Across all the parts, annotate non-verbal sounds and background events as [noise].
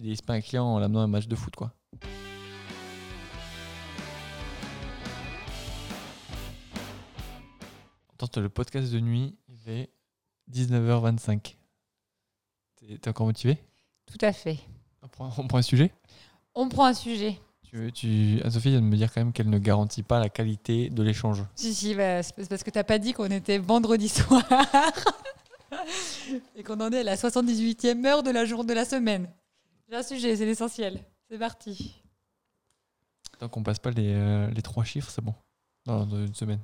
fidélises pas un client en l'amenant à un match de foot, quoi. Attends, le podcast de nuit, il est 19h25. T'es encore motivé? Tout à fait. on prend, on prend un sujet? On prend un sujet. tu veux, tu... Anne-Sophie vient de me dire quand même qu'elle ne garantit pas la qualité de l'échange. Si, si, bah, c'est parce que t'as pas dit qu'on était vendredi soir. [laughs] Et qu'on en est à la 78e heure de la journée de la semaine. J'ai un sujet, c'est l'essentiel. C'est parti. Tant qu'on passe pas les, euh, les trois chiffres, c'est bon. Dans, dans une semaine.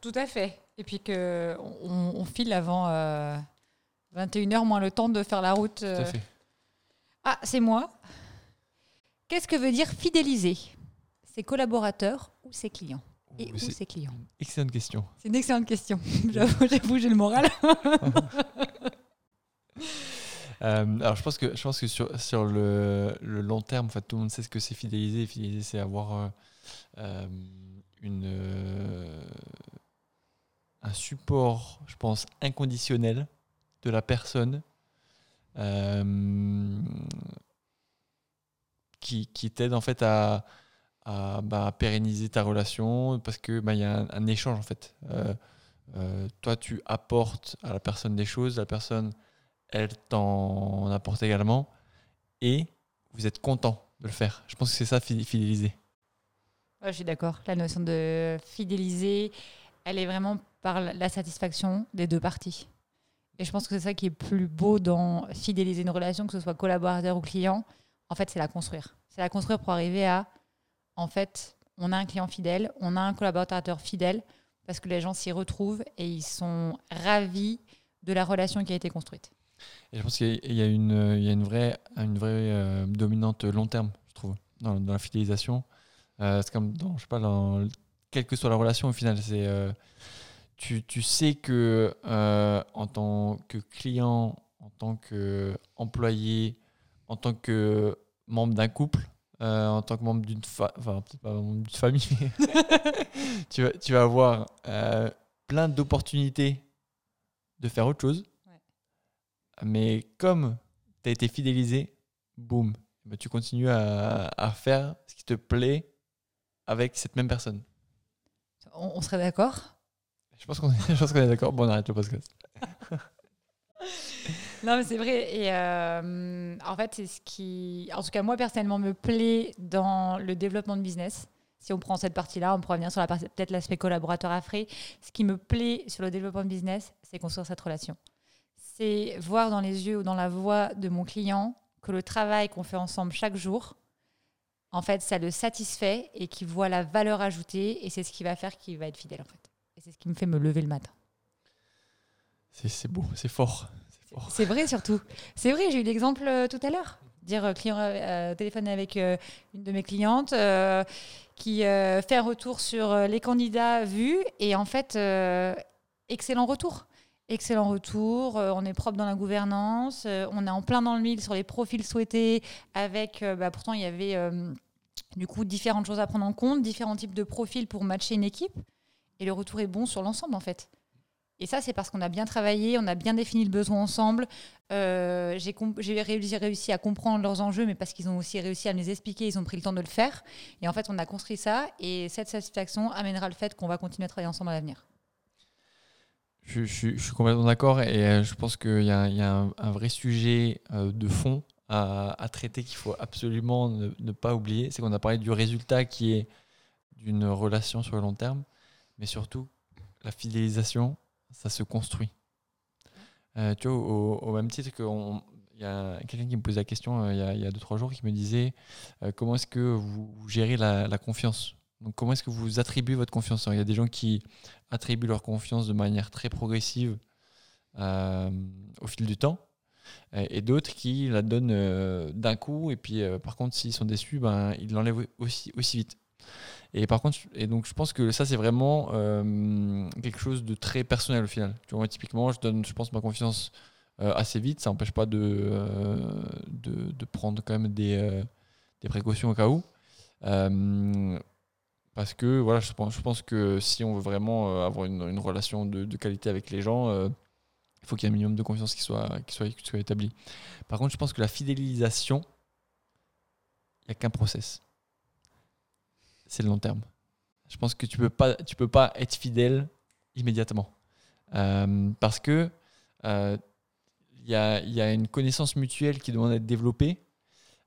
Tout à fait. Et puis que on, on file avant 21h moins le temps de faire la route. Tout euh. à fait. Ah, c'est moi. Qu'est-ce que veut dire fidéliser Ses collaborateurs ou ses clients Et Ouh, où c'est ses clients? Excellente question. C'est une excellente question. [laughs] J'avoue, j'avoue, j'ai le moral. [laughs] Euh, alors je pense que je pense que sur, sur le, long terme, en fait, tout le monde sait ce que c'est fidéliser. Fidéliser, c'est avoir euh, euh, une un support, je pense, inconditionnel de la personne qui, qui t'aide en fait à, à, bah, pérenniser ta relation parce que bah, il y a un, échange en fait. Toi, tu apportes à la personne des choses, la personne elle t'en apporte également et vous êtes content de le faire. Je pense que c'est ça fid- fidéliser. Ouais, je suis d'accord. La notion de fidéliser, elle est vraiment par la satisfaction des deux parties. Et je pense que c'est ça qui est plus beau dans fidéliser une relation, que ce soit collaborateur ou client. En fait, c'est la construire. C'est la construire pour arriver à, en fait, on a un client fidèle, on a un collaborateur fidèle, parce que les gens s'y retrouvent et ils sont ravis de la relation qui a été construite. Et je pense qu'il y a- une, il y a une vraie, une vraie euh, dominante long terme, je trouve, dans, la fidélisation. Euh, c'est comme dans, je sais pas, dans, quelle que soit la relation, au final, c'est euh, tu, tu sais que euh, en tant que client, en tant qu'employé, en tant que membre d'un couple, en tant que membre d'une membre d'une famille, [laughs] tu, vas, tu vas avoir plein d'opportunités de faire autre chose. Mais comme tu as été fidélisé, boum, bah, tu continues à, à faire ce qui te plaît avec cette même personne. On, on serait d'accord? Je pense qu'on est, [laughs] qu'on est d'accord. Bon, on arrête le podcast. [laughs] Non, mais c'est vrai. Et euh, en fait, c'est ce qui, en tout cas, moi personnellement, me plaît dans le développement de business. Si on prend cette partie-là, on pourra venir sur la peut-être l'aspect collaborateur après. Ce qui me plaît sur le développement de business, c'est construire cette relation. C'est voir dans les yeux ou dans la voix de mon client que le travail qu'on fait ensemble chaque jour, en fait, ça le satisfait et qu'il voit la valeur ajoutée. Et c'est ce qui va faire qu'il va être fidèle, en fait. Et c'est ce qui me fait me lever le matin. C'est, beau, c'est fort. C'est vrai surtout. C'est vrai, j'ai eu l'exemple euh, tout à l'heure. Dire euh, client euh, téléphoner avec euh, une de mes clientes qui fait un retour sur les candidats vus et en fait excellent retour. Excellent retour, euh, on est propre dans la gouvernance, euh, on est en plein dans le mille sur les profils souhaités avec euh, bah, pourtant il y avait du coup différentes choses à prendre en compte, différents types de profils pour matcher une équipe et le retour est bon sur l'ensemble en fait. Et ça, c'est parce qu'on a bien travaillé, on a bien défini le besoin ensemble. J'ai réussi, réussi à comprendre leurs enjeux, mais parce qu'ils ont aussi réussi à me les expliquer, ils ont pris le temps de le faire. Et en fait, on a construit ça, et cette satisfaction amènera le fait qu'on va continuer à travailler ensemble à l'avenir. Je, suis complètement d'accord et euh, je pense qu'il y a, un, vrai sujet euh, de fond à, traiter qu'il faut absolument ne, pas oublier. C'est qu'on a parlé du résultat qui est d'une relation sur le long terme, mais surtout la fidélisation, ça se construit. Euh, tu vois, au, même titre qu'il y a quelqu'un qui me posait la question il y a- il y a 2-3 jours qui me disait comment est-ce que vous, gérez la confiance? Donc comment est-ce que vous attribuez votre confiance? Il y a des gens qui attribuent leur confiance de manière très progressive euh, au fil du temps, et, d'autres qui la donnent euh, d'un coup, et puis euh, par contre s'ils sont déçus, ben, ils l'enlèvent aussi, aussi vite. Et par contre, et donc je pense que ça c'est vraiment quelque chose de très personnel au final. Typiquement, je donne, je pense, ma confiance assez vite. Ça n'empêche pas de, de, prendre quand même des, des précautions au cas où. Parce que voilà, je pense, que si on veut vraiment euh, avoir une, relation de, qualité avec les gens, euh, il faut qu'il y ait un minimum de confiance qui soit, qui soit, établi. Par contre, je pense que la fidélisation, n'y a qu'un process. C'est le long terme. Je pense que tu peux pas, peux pas être fidèle immédiatement. Euh, parce que il y, a, y, a, une connaissance mutuelle qui doit être développée.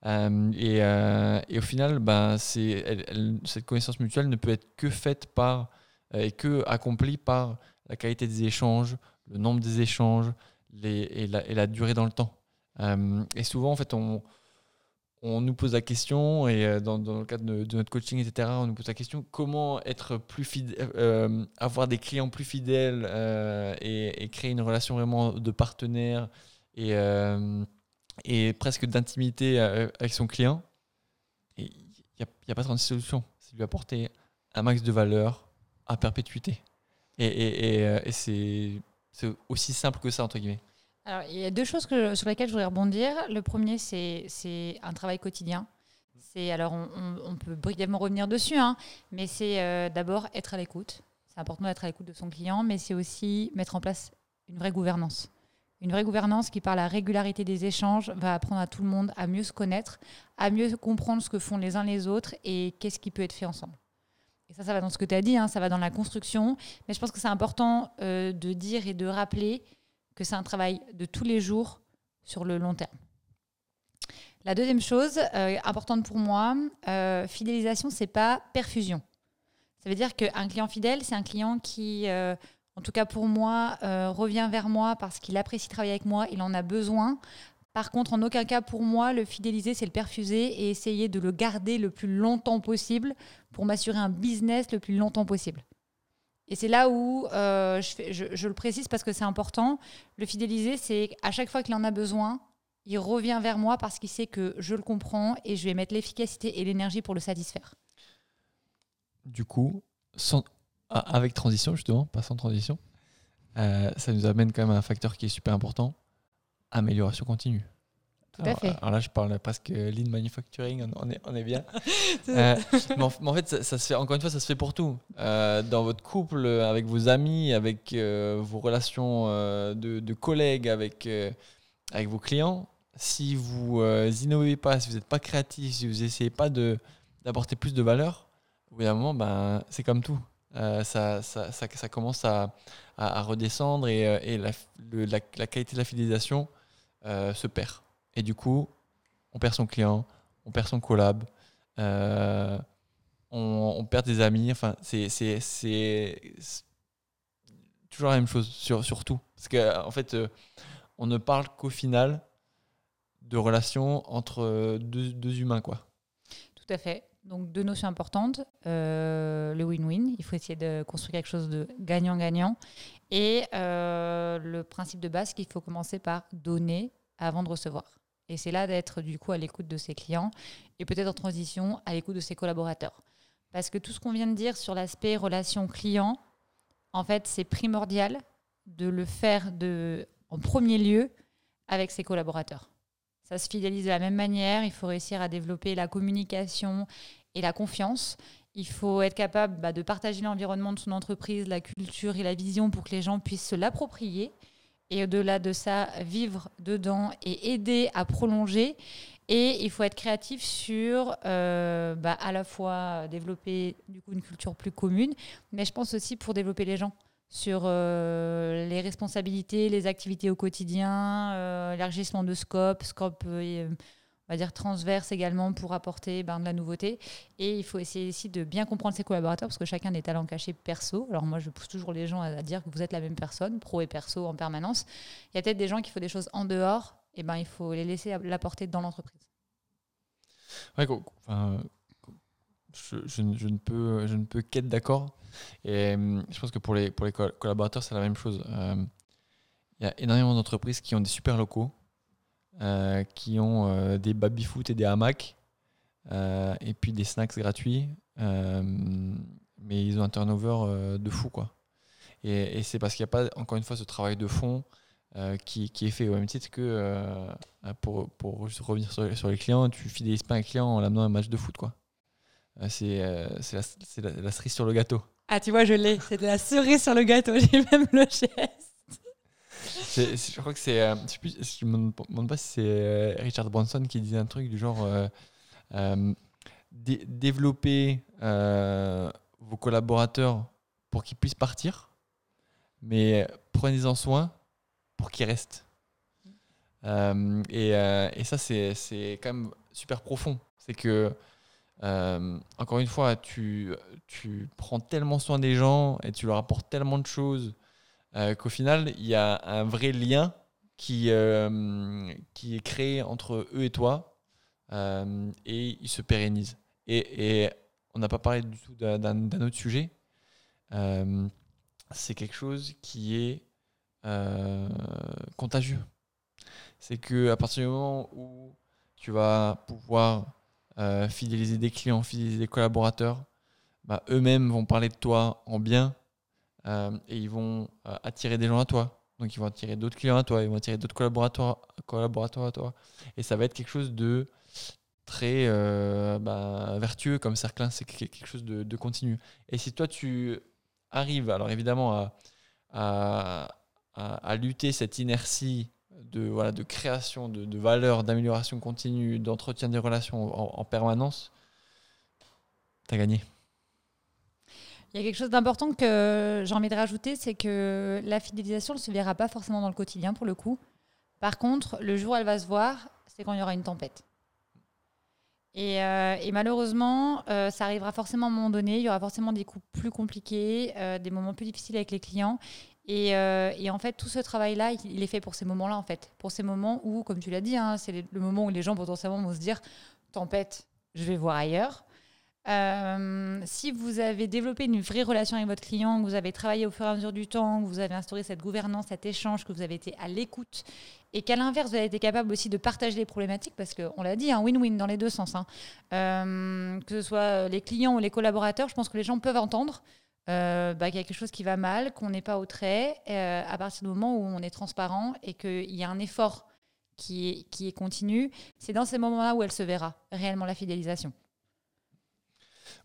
Et, et, au final, ben, cette connaissance mutuelle ne peut être que faite par et que accomplie par la qualité des échanges, le nombre des échanges les, et, la, durée dans le temps. Euh, et souvent, en fait, on, nous pose la question, et euh, dans, le cadre de, notre coaching, etc., on nous pose la question comment être plus fidèle, euh, avoir des clients plus fidèles et, et, créer une relation vraiment de partenaire et, et presque d'intimité avec son client. Il n'y a, y a, pas 36 solutions. C'est lui apporter un max de valeur à perpétuité. Et, et c'est aussi simple que ça, entre guillemets. Alors, il y a deux choses sur lesquelles je voudrais rebondir. Le premier, c'est un travail quotidien. C'est alors on, on, peut brièvement revenir dessus, hein, mais c'est euh, d'abord être à l'écoute. C'est important d'être à l'écoute de son client, mais c'est aussi mettre en place une vraie gouvernance. Une vraie gouvernance qui, par la régularité des échanges, va apprendre à tout le monde à mieux se connaître, à mieux comprendre ce que font les uns les autres et qu'est-ce qui peut être fait ensemble. Et ça, ça va dans ce que tu as dit, hein, ça va dans la construction. Mais je pense que c'est important euh, de dire et de rappeler que c'est un travail de tous les jours sur le long terme. La deuxième chose euh, importante pour moi, euh, fidélisation, c'est pas perfusion. Ça veut dire qu'un client fidèle, c'est un client qui, en tout cas pour moi, revient vers moi parce qu'il apprécie travailler avec moi, il en a besoin, par contre, en aucun cas pour moi, le fidéliser, c'est le perfuser et essayer de le garder le plus longtemps possible pour m'assurer un business le plus longtemps possible. Et c'est là où euh, je, le précise parce que c'est important. Le fidéliser, c'est à chaque fois qu'il en a besoin, il revient vers moi parce qu'il sait que je le comprends et je vais mettre l'efficacité et l'énergie pour le satisfaire. Du coup, avec transition justement, pas sans transition, euh, ça nous amène quand même à un facteur qui est super important amélioration continue. Tout à fait. Alors là, je parle presque lean manufacturing, on est, on est bien. [laughs] euh, mais, en, fait, ça, se fait, encore une fois, ça se fait pour tout. Euh, dans votre couple, avec vos amis, avec vos relations de, de, collègues, avec, avec vos clients, si vous innovez pas, si vous n'êtes pas créatif, si vous n'essayez pas d'apporter plus de valeur, au bout d'un moment, ben, c'est comme tout. Ça, ça, ça, ça, commence à, à, redescendre et, et la, la, qualité de la fidélisation euh, se perd. Et du coup, on perd son client, on perd son collab, euh, on, perd des amis. Enfin, c'est toujours la même chose sur, sur tout. Parce qu'en en fait, euh, on ne parle qu'au final de relations entre deux, deux, humains. Quoi. Tout à fait. Donc deux notions importantes. le win-win, il faut essayer de construire quelque chose de gagnant-gagnant. Et le principe de base, qu'il faut commencer par donner avant de recevoir. Et c'est là d'être du coup à l'écoute de ses clients et peut-être en transition à l'écoute de ses collaborateurs. Parce que tout ce qu'on vient de dire sur l'aspect relation client, en fait, c'est primordial de le faire en premier lieu avec ses collaborateurs. Ça se fidélise de la même manière. Il faut réussir à développer la communication et la confiance. Il faut être capable bah, de partager l'environnement de son entreprise, la culture et la vision pour que les gens puissent se l'approprier et au-delà de ça, vivre dedans et aider à prolonger. Et il faut être créatif sur euh, bah, à la fois développer du coup une culture plus commune, mais je pense aussi pour développer les gens sur euh, les responsabilités, les activités au quotidien, euh, l'élargissement de scope, scope on va dire transverse également pour apporter ben, de la nouveauté. Et il faut essayer aussi de bien comprendre ses collaborateurs parce que chacun a des talents cachés perso. Alors moi, je pousse toujours les gens à, dire que vous êtes la même personne, pro et perso en permanence. Il y a peut-être des gens qui font des choses en dehors, et ben il faut les laisser l'apporter dans l'entreprise. Ouais, enfin, je, ne peux, je ne peux qu'être d'accord. Et hum, je pense que pour les, pour les collaborateurs, c'est la même chose. Euh, il y a énormément d'entreprises qui ont des super locaux euh, qui ont euh, des baby-foot et des hamacs, euh, et puis des snacks gratuits. mais ils ont un turnover de fou, quoi. Et, et c'est parce qu'il n'y a pas, encore une fois, ce travail de fond qui, qui, est fait au même titre que pour, pour revenir sur, sur, les clients, tu fidélises pas un client en l'amenant à un match de foot, quoi. C'est la, la, la, cerise sur le gâteau. Ah, tu vois, je l'ai. C'est de la cerise sur le gâteau. [laughs] J'ai même le geste je crois que c'est. Euh, je ne me demande pas si c'est euh, Richard Branson qui disait un truc du genre. Euh, dé- développer euh, vos collaborateurs pour qu'ils puissent partir, mais prenez-en soin pour qu'ils restent. Euh, et, euh, et ça, c'est c'est quand même super profond. C'est que, euh, encore une fois, tu, tu prends tellement soin des gens et tu leur apportes tellement de choses euh, qu'au final, il y a un vrai lien qui, euh, qui est créé entre eux et toi et il se pérennise. Et, et on n'a pas parlé du tout d'un autre sujet. C'est quelque chose qui est contagieux. C'est que à partir du moment où tu vas pouvoir euh, fidéliser des clients, fidéliser des collaborateurs, bah, eux-mêmes vont parler de toi en bien euh, et ils vont euh, attirer des gens à toi. Donc ils vont attirer d'autres clients à toi, ils vont attirer d'autres collaborateurs, collaborateurs à toi. Et ça va être quelque chose de très bah, vertueux comme cercle, hein. c'est que- quelque chose de, continu. Et si toi tu arrives, alors évidemment, à- à lutter cette inertie de, voilà, de création, de, de valeur, d'amélioration continue, d'entretien des relations en, en permanence, t'as gagné. Il y a quelque chose d'important que j'ai envie de rajouter, c'est que la fidélisation ne se verra pas forcément dans le quotidien pour le coup. Par contre, le jour où elle va se voir, c'est quand il y aura une tempête. Et, euh, et malheureusement, euh, ça arrivera forcément à un moment donné. Il y aura forcément des coups plus compliqués, euh, des moments plus difficiles avec les clients. Et, euh, et en fait, tout ce travail-là, il, est fait pour ces moments-là, en fait. Pour ces moments où, comme tu l'as dit, hein, c'est le moment où les gens potentiellement vont se dire tempête, je vais voir ailleurs. Euh, si vous avez développé une vraie relation avec votre client, que vous avez travaillé au fur et à mesure du temps, que vous avez instauré cette gouvernance, cet échange, que vous avez été à l'écoute, et qu'à l'inverse, vous avez été capable aussi de partager les problématiques, parce qu'on l'a dit, un win-win dans les deux sens. hein. Euh, que ce soit les clients ou les collaborateurs, je pense que les gens peuvent entendre euh, bah, qu'il y a quelque chose qui va mal, qu'on n'est pas au trait, euh, à partir du moment où on est transparent et qu'il y a un effort qui est, qui est continu. C'est dans ces moments-là où elle se verra réellement la fidélisation.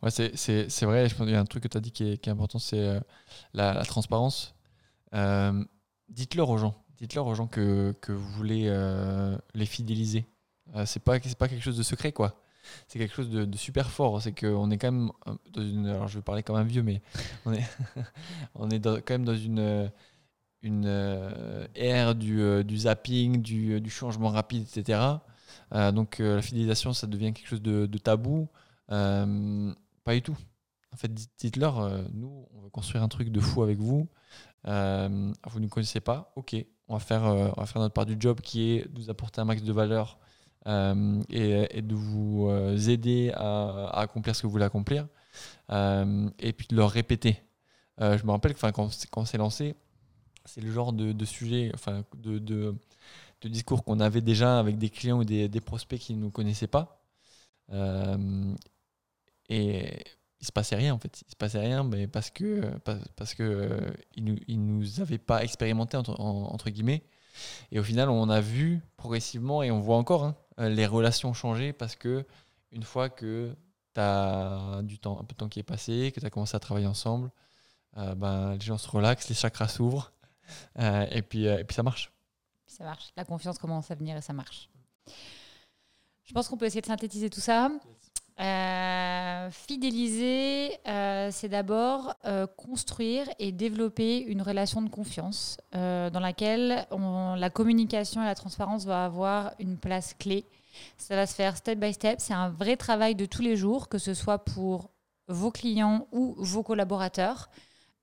Ouais, c'est- vrai, je pense qu'il y a un truc que tu as dit qui est, important, c'est euh, la, transparence. Dites-leur aux gens, dites-leur aux gens que, que vous voulez les fidéliser. C'est pas, pas quelque chose de secret, quoi. C'est quelque chose de, super fort. C'est qu'on est quand même euh, dans une. Alors, je vais parler comme un vieux, mais [laughs] on est, [laughs] on est quand même dans une, euh, une euh, ère du, euh, du zapping, du, du changement rapide, etc. Euh, donc, euh, la fidélisation, ça devient quelque chose de, de tabou. Euh, pas du tout. En fait, dites- dites-leur, euh, nous, on veut construire un truc de fou avec vous. Euh, vous ne nous connaissez pas, ok. On va, faire, euh, on va faire notre part du job qui est de vous apporter un max de valeur euh, et, de vous euh, aider à, accomplir ce que vous voulez accomplir. Euh, et puis de leur répéter. Je me rappelle que quand, quand on s'est lancé, c'est le genre de, sujet, enfin, de, discours qu'on avait déjà avec des clients ou des, prospects qui ne nous connaissaient pas. Et il se passait rien en fait. Il se passait rien, mais parce que parce, que euh, nous, ils nous avaient pas expérimenté entre, en- entre guillemets. Et au final, on a vu progressivement et on voit encore hein, les relations changer parce que une fois que tu as du temps, un peu de temps qui est passé, que tu as commencé à travailler ensemble, euh, ben, les gens se relaxent, les chakras s'ouvrent [laughs] euh, et, puis, euh, et puis ça marche. Ça marche. La confiance commence à venir et ça marche. Je pense qu'on peut essayer de synthétiser tout ça. Euh, fidéliser, euh, c'est d'abord euh, construire et développer une relation de confiance dans laquelle la communication et la transparence va avoir une place clé. Ça va se faire step by step. C'est un vrai travail de tous les jours, que ce soit pour vos clients ou vos collaborateurs.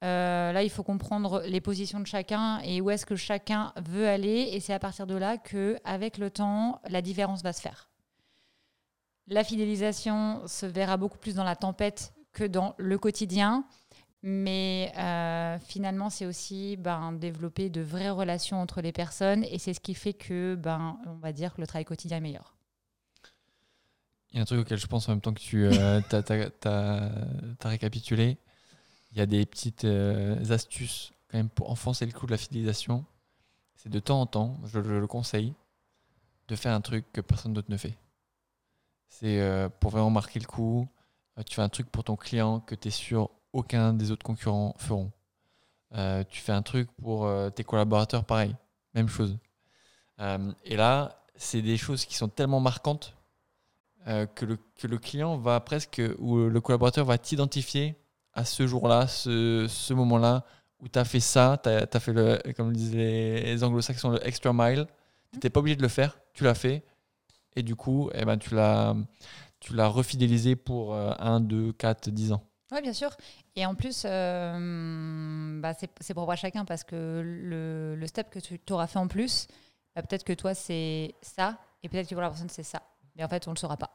Là, il faut comprendre les positions de chacun et où est-ce que chacun veut aller. Et c'est à partir de là que, avec le temps, la différence va se faire. La fidélisation se verra beaucoup plus dans la tempête que dans le quotidien. Mais euh, finalement, c'est aussi ben, développer de vraies relations entre les personnes. Et c'est ce qui fait que, ben, on va dire, que le travail quotidien est meilleur. Il y a un truc auquel je pense en même temps que tu [laughs] as, récapitulé. Il y a des petites euh, astuces quand même pour enfoncer le clou de la fidélisation. C'est de temps en temps, je, je le conseille, de faire un truc que personne d'autre ne fait. C'est euh, pour vraiment marquer le coup. euh, tu fais un truc pour ton client que tu es sûr aucun des autres concurrents feront. Euh, tu fais un truc pour tes collaborateurs, pareil, même chose. Et là, c'est des choses qui sont tellement marquantes que, le, que le client va presque, ou le collaborateur va t'identifier à ce jour-là, ce, ce moment-là, où tu as fait ça, tu as, fait, le, comme disent les, anglo-saxons, le extra mile. Tu n'étais pas obligé de le faire, tu l'as fait. Et du coup, eh ben, tu l'as tu l'as refidélisé pour 1, 2, 4, 10 ans. Oui, bien sûr. Et en plus, euh, bah, c'est propre à chacun parce que le, le step que tu auras fait en plus, bah, peut-être que toi, c'est ça, et peut-être que pour la personne, c'est ça. Mais en fait, on ne le saura pas.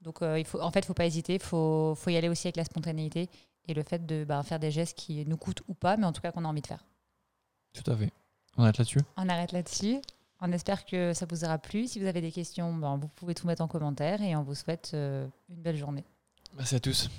Donc, euh, il faut, en fait, il ne faut pas hésiter, il faut, faut, y aller aussi avec la spontanéité et le fait de bah, faire des gestes qui nous coûtent ou pas, mais en tout cas qu'on a envie de faire. Tout à fait. On arrête là-dessus? On arrête là-dessus. On espère que ça vous aura plu. Si vous avez des questions, ben, vous pouvez tout mettre en commentaire et on vous souhaite euh, une belle journée. Merci à tous.